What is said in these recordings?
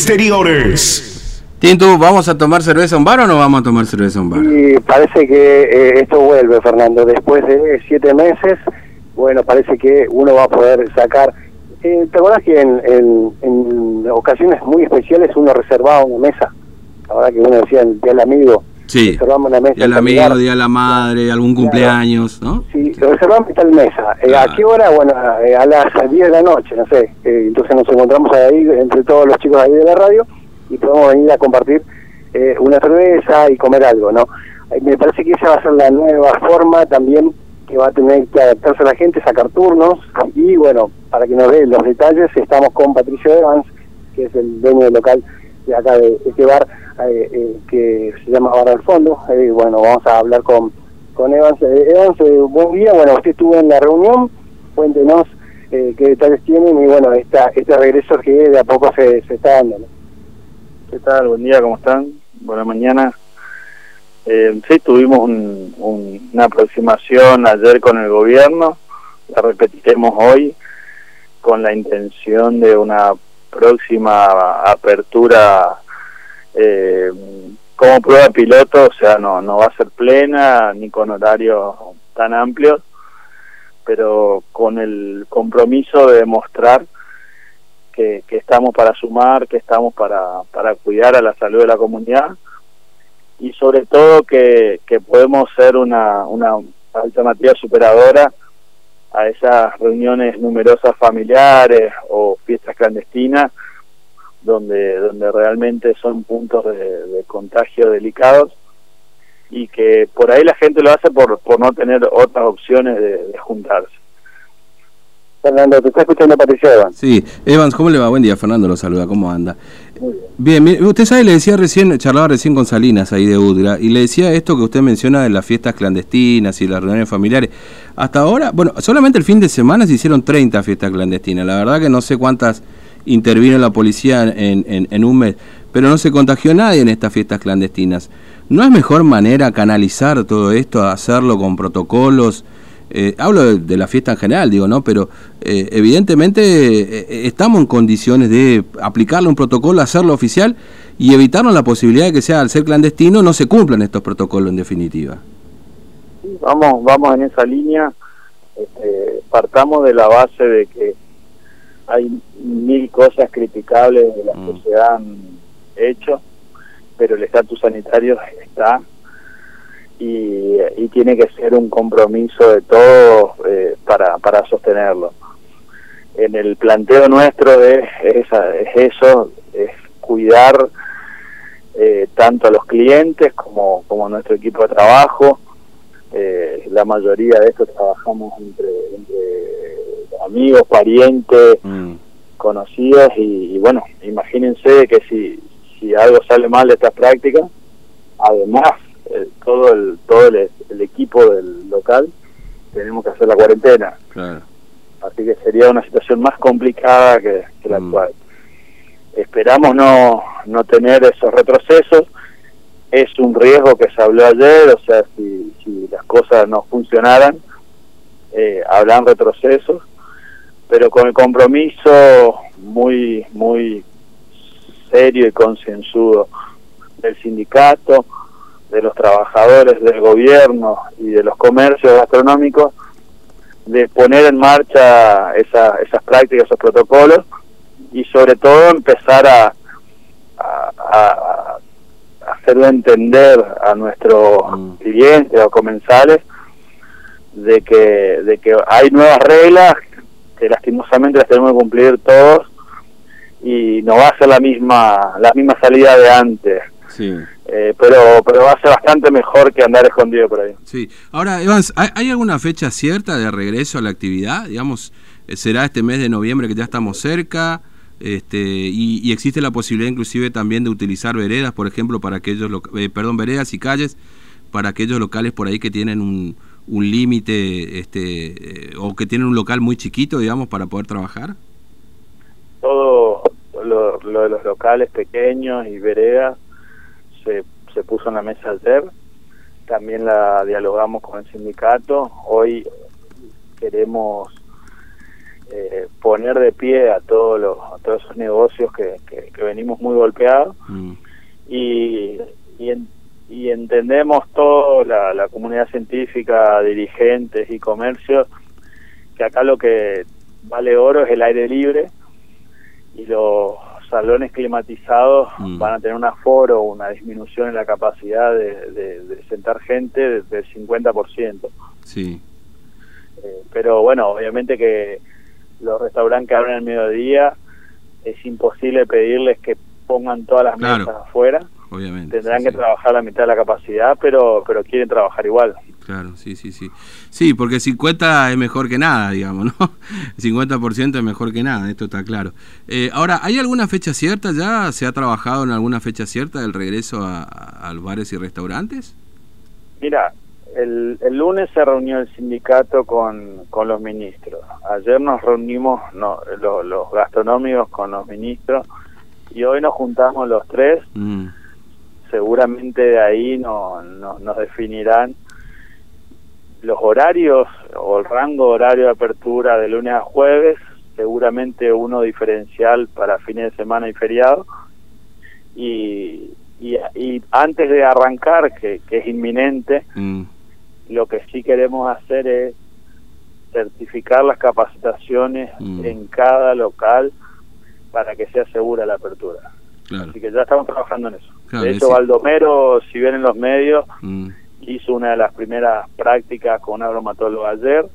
Exteriores. Tintu, ¿vamos a tomar cerveza en bar o no vamos a tomar cerveza en bar? Y parece que eh, esto vuelve, Fernando. Después de siete meses, bueno, parece que uno va a poder sacar. Eh, ¿Te acuerdas que en, en, en ocasiones muy especiales uno reservaba una mesa? Ahora que uno decía el amigo, Sí. reservamos una mesa. Día en tal amigo, día de la madre, algún cumpleaños, ¿no? Sí, reservamos en tal mesa. Eh, ¿A qué hora? Bueno, eh, a las 10 de la noche, no sé. Eh, entonces nos encontramos ahí entre todos los chicos ahí de la radio y podemos venir a compartir eh, una cerveza y comer algo, ¿no? Me parece que esa va a ser la nueva forma también que va a tener que adaptarse la gente, sacar turnos y bueno, para que nos dé los detalles, estamos con Patricio Evans, que es el dueño del local de acá de este bar eh, eh, que se llama Bar al Fondo. Eh, bueno, vamos a hablar con, con Evans. Evans, buen día. Bueno, usted estuvo en la reunión. Cuéntenos qué detalles tienen y bueno, esta, este regreso que de a poco se, se está dando. ¿Qué tal? Buen día, ¿cómo están? Buena mañana. Eh, sí, tuvimos un- un- una aproximación ayer con el gobierno, la repetiremos hoy, con la intención de una próxima apertura eh, como prueba piloto, o sea, no, no va a ser plena ni con horarios tan amplios, pero con el compromiso de demostrar que, que estamos para sumar, que estamos para, para cuidar a la salud de la comunidad y sobre todo que, que podemos ser una, una alternativa superadora a esas reuniones numerosas familiares o fiestas clandestinas donde, donde realmente son puntos de, contagio delicados y que por ahí la gente lo hace por, por no tener otras opciones de juntarse. Fernando, te está escuchando Patricio Evans. Sí, Evans, ¿cómo le va? Buen día, Fernando lo saluda, ¿cómo anda? Bien, usted sabe, le decía recién, charlaba recién con Salinas ahí de Udgra, y le decía esto que usted menciona de las fiestas clandestinas y las reuniones familiares. Hasta ahora, bueno, solamente el fin de semana se hicieron 30 fiestas clandestinas. La verdad que no sé cuántas intervino la policía en, en, en un mes, pero no se contagió nadie en estas fiestas clandestinas. ¿No es mejor manera canalizar todo esto, hacerlo con protocolos? Eh, hablo de, de la fiesta en general, digo, ¿no? Pero eh, evidentemente eh, estamos en condiciones de aplicarle un protocolo, hacerlo oficial y evitarnos la posibilidad de que sea al ser clandestino no se cumplan estos protocolos en definitiva. vamos vamos en esa línea este, partamos de la base de que hay mil cosas criticables de las Mm. que se han hecho pero el estatus sanitario está y, y tiene que ser un compromiso de todos eh, para, para sostenerlo en el planteo nuestro es, es, es eso es cuidar eh, tanto a los clientes como, como a nuestro equipo de trabajo eh, la mayoría de esto trabajamos entre, entre amigos, parientes, Mm. conocidos y, y bueno, imagínense que si, si algo sale mal de estas prácticas, además eh, todo el todo el, el equipo del local tenemos que hacer la cuarentena, Claro. así que sería una situación más complicada que, que la Mm. actual. Esperamos no, no tener esos retrocesos, es un riesgo que se habló ayer, o sea, si, si las cosas no funcionaran, eh, habrán retrocesos, pero con el compromiso muy, muy serio y concienzudo del sindicato, de los trabajadores del gobierno y de los comercios gastronómicos, de poner en marcha esa, esas prácticas, esos protocolos y sobre todo empezar a, a, hacerle entender a nuestros Mm. clientes o comensales de que, de que hay nuevas reglas que lastimosamente las tenemos que cumplir todos y no va a ser la misma la misma salida de antes Sí. Eh, pero pero va a ser bastante mejor que andar escondido por ahí Sí. Ahora, Evans, ¿hay, hay alguna fecha cierta de regreso a la actividad? Digamos, eh, ¿será este mes de noviembre que ya estamos cerca? Este, y, y existe la posibilidad inclusive también de utilizar veredas, por ejemplo, para aquellos, eh, perdón, veredas y calles, para aquellos locales por ahí que tienen un, un límite este, eh, o que tienen un local muy chiquito, digamos, para poder trabajar. todo lo, lo de los locales pequeños y veredas se, se puso en la mesa ayer. También la dialogamos con el sindicato. Hoy queremos eh, poner de pie a todos los a todos esos negocios que, que, venimos muy golpeados. Mm. y, y, entendemos toda la, comunidad científica, dirigentes y comercios que acá lo que vale oro es el aire libre y los salones climatizados mm. van a tener un aforo, una disminución en la capacidad de, sentar gente del 50%. Sí. Eh, pero bueno, obviamente que los restaurantes que abren al mediodía es imposible pedirles que pongan todas las mesas afuera. Obviamente. Tendrán que trabajar la mitad de la capacidad, pero pero quieren trabajar igual. Claro, sí, sí, sí. Sí, porque 50 es mejor que nada, digamos, ¿no? 50% es mejor que nada, esto está claro. Eh, ahora, ¿hay alguna fecha cierta ya? ¿Se ha trabajado en alguna fecha cierta del regreso a, a los bares y restaurantes? Mira, el, lunes se reunió el sindicato con, con los ministros. Ayer nos reunimos no, los, gastronómicos con los ministros y hoy nos juntamos los tres. Mm. Seguramente de ahí no, nos definirán los horarios o el rango horario de apertura de lunes a jueves, seguramente uno diferencial para fines de semana y feriado. Y, y, antes de arrancar, que, que es inminente, mm. Lo que sí queremos hacer es certificar las capacitaciones mm. en cada local para que sea segura la apertura. Así que ya estamos trabajando en eso. De hecho, Baldomero, si ven en los medios, mm. hizo una de las primeras prácticas con un aromatólogo ayer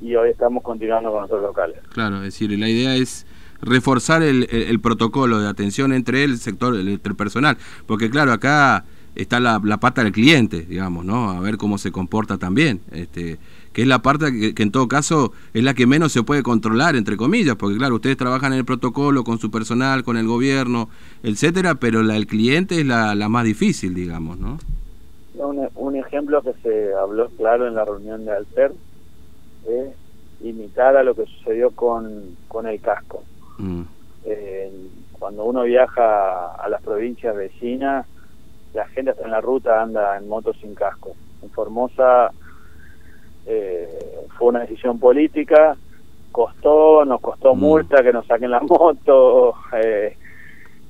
y hoy estamos continuando con otros locales. Claro, es decir, la idea es reforzar el, el, protocolo de atención entre el sector, entre el personal, porque claro, acá está la, pata del cliente, digamos, ¿no? A ver cómo se comporta también, este, que es la parte que, en todo caso es la que menos se puede controlar, entre comillas, porque claro, ustedes trabajan en el protocolo con su personal, con el gobierno, etcétera, pero la del cliente es la, la más difícil, digamos, ¿no? Un, un, ejemplo que se habló claro en la reunión de Alter es imitar a lo que sucedió con, con el casco. Mm. Eh, cuando uno viaja a las provincias vecinas, la gente hasta en la ruta anda en moto sin casco. En Formosa eh, fue una decisión política, costó, nos costó mm. multa que nos saquen la moto, eh,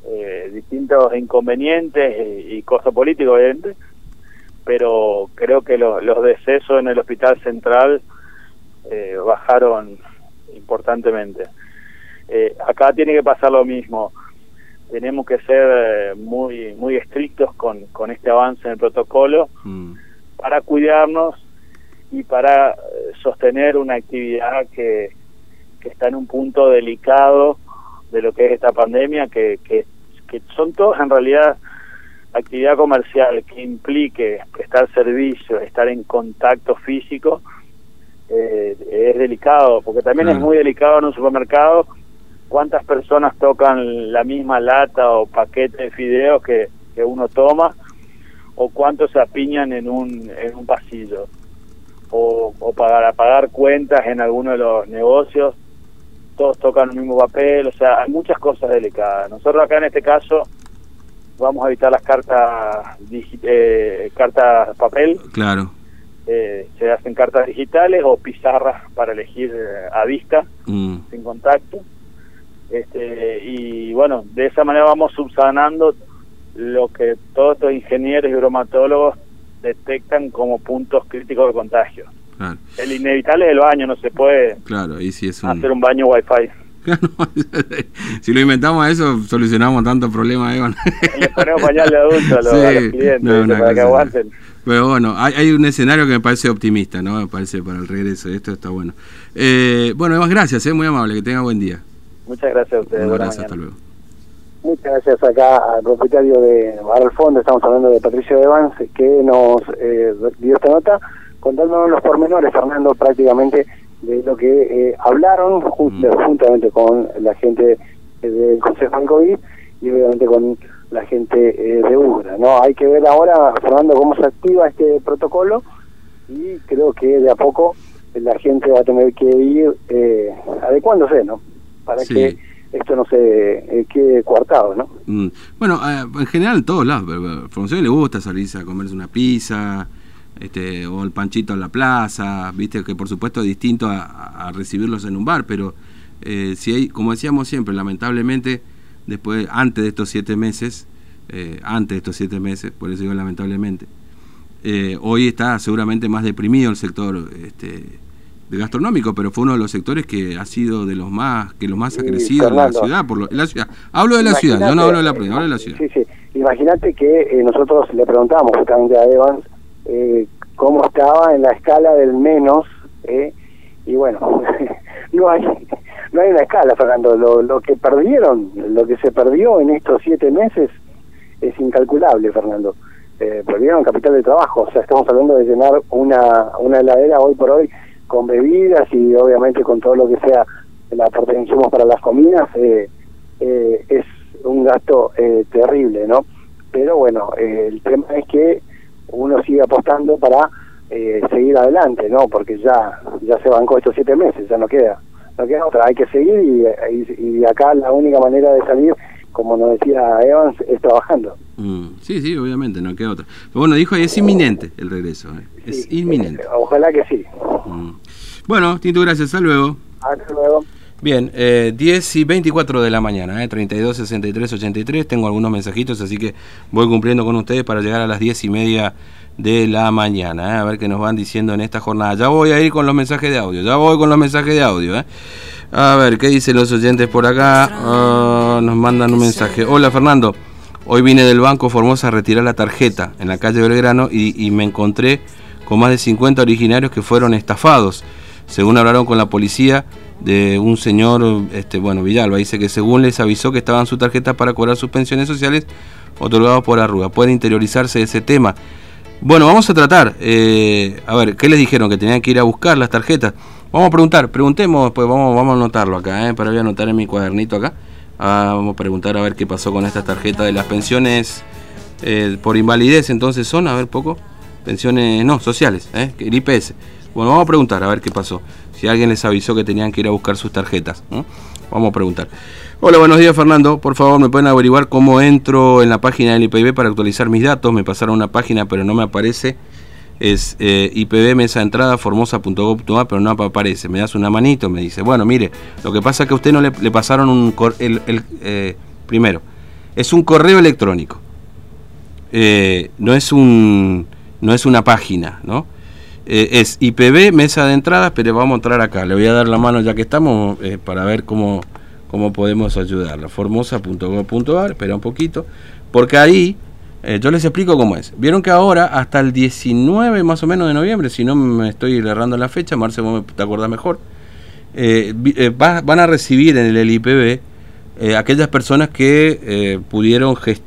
eh, distintos inconvenientes y, costo político, obviamente, pero creo que los decesos en el hospital central bajaron importantemente. acá tiene que pasar lo mismo tenemos que ser eh, muy muy estrictos con, con este avance en el protocolo mm. para cuidarnos y para eh, sostener una actividad que, que, está en un punto delicado de lo que es esta pandemia, que, que, son todos en realidad actividad comercial que implique prestar servicio, estar en contacto físico, eh, es delicado, porque también es muy delicado en un supermercado cuántas personas tocan la misma lata o paquete de fideos que, que uno toma o cuántos se apiñan en un, en un pasillo o, o para pagar cuentas en alguno de los negocios todos tocan el mismo papel, o sea, hay muchas cosas delicadas. Nosotros acá en este caso vamos a evitar las cartas eh, cartas papel. Claro. Eh, se hacen cartas digitales o pizarras para elegir eh, a vista, mm. sin contacto. Este, y bueno, de esa manera vamos subsanando lo que todos estos ingenieros y bromatólogos detectan como puntos críticos de contagio. El inevitable es el baño, no se puede claro, y si es hacer un baño wifi. si lo inventamos a eso, solucionamos tantos problemas. Les ponemos pañal de adulto a los, clientes para que aguanten. Pero bueno, hay, hay, un escenario que me parece optimista, ¿no? Me parece para el regreso. Esto está bueno. Eh, bueno, además, gracias, ¿eh? muy amable. Que tenga buen día. Muchas gracias a ustedes. gracias, hasta luego. Muchas gracias acá al propietario de Bar al Fondo, estamos hablando de Patricio Evans, que nos eh, dio esta nota contándonos los pormenores, Fernando, prácticamente de lo que eh, hablaron mm. juntamente con la gente del Consejo del COVID y obviamente con la gente eh, de UGRA. ¿no? Hay que ver ahora, Fernando, cómo se activa este protocolo y creo que de a poco la gente va a tener que ir adecuándose, ¿no? Para que esto no se eh, quede coartado, ¿no? Mm. Bueno, eh, en general en todos lados, a le gusta salirse a comerse una pizza, este, o el panchito en la plaza, viste que por supuesto es distinto a, recibirlos en un bar, pero eh, si hay, como decíamos siempre, lamentablemente, después, antes de estos siete meses, eh, antes de estos siete meses, por eso digo lamentablemente, eh, hoy está seguramente más deprimido el sector este, gastronómico, pero fue uno de los sectores que ha sido de los más, que los más ha crecido en la ciudad, por la ciudad. Hablo de la ciudad, yo no hablo de la provincia, hablo de la ciudad. Sí, sí. Imagínate que nosotros le preguntamos justamente a Evans eh, cómo estaba en la escala del menos, eh, y bueno, no hay no hay una escala, Fernando. Lo, lo que perdieron, lo que se perdió en estos siete meses es incalculable, Fernando. Eh, perdieron capital de trabajo, o sea, estamos hablando de llenar una, una heladera hoy por hoy con bebidas y obviamente con todo lo que sea la parte de insumos para las comidas, eh, eh, es un gasto eh, terrible, ¿no? Pero bueno, eh, el tema es que uno sigue apostando para eh, seguir adelante, ¿no? Porque ya ya se bancó estos siete meses, ya no queda, no queda otra, hay que seguir y, y, acá la única manera de salir, como nos decía Evans, es trabajando. Mm, sí, sí, obviamente, no queda otra. Pero bueno, dijo, es inminente el regreso, ¿eh? es inminente. ojalá que sí. Bueno, Tito, gracias, hasta luego. Hasta luego. Bien, eh, 10 y 24 de la mañana, eh, 32, 63, 83. Tengo algunos mensajitos, así que voy cumpliendo con ustedes para llegar a las 10 y media de la mañana. Eh, a ver qué nos van diciendo en esta jornada. Ya voy a ir con los mensajes de audio, ya voy con los mensajes de audio. Eh. A ver, ¿qué dicen los oyentes por acá? Ah, nos mandan un mensaje. Hola Fernando, hoy vine del Banco Formosa a retirar la tarjeta en la calle Belgrano y, y me encontré con más de 50 originarios que fueron estafados. Según hablaron con la policía, de un señor, este, bueno, Villalba, dice que según les avisó que estaban sus tarjetas para cobrar sus pensiones sociales otorgados por Arruga. Puede interiorizarse ese tema. Bueno, vamos a tratar, eh, a ver, ¿qué les dijeron? Que tenían que ir a buscar las tarjetas. Vamos a preguntar, preguntemos, pues vamos, vamos a anotarlo acá, ¿eh? para voy a anotar en mi cuadernito acá. Ah, vamos a preguntar a ver qué pasó con estas tarjetas de las pensiones eh, por invalidez, entonces son, a ver, poco, pensiones, no, sociales, ¿eh? el IPS. Bueno, vamos a preguntar a ver qué pasó si alguien les avisó que tenían que ir a buscar sus tarjetas. Vamos a preguntar. Hola, buenos días Fernando. Por favor, me pueden averiguar cómo entro en la página del IPB para actualizar mis datos. Me pasaron una página, pero no me aparece. Es eh, IPB mesa entrada formosa.gov.ar, pero no aparece. Me das una manito, me dice. Bueno, mire, lo que pasa es que a usted no le, pasaron un. El, el eh, primero, es un correo electrónico. Eh, no es un. No es una página, ¿no? Eh, es IPB, mesa de entradas, pero vamos a entrar acá. Le voy a dar la mano ya que estamos eh, para ver cómo, cómo podemos ayudarla. Formosa.gov.ar, espera un poquito, porque ahí eh, yo les explico cómo es. Vieron que ahora, hasta el 19 más o menos de noviembre, si no me estoy errando la fecha, Marce, vos te acordás mejor, van a recibir en el IPB aquellas personas que pudieron gestionar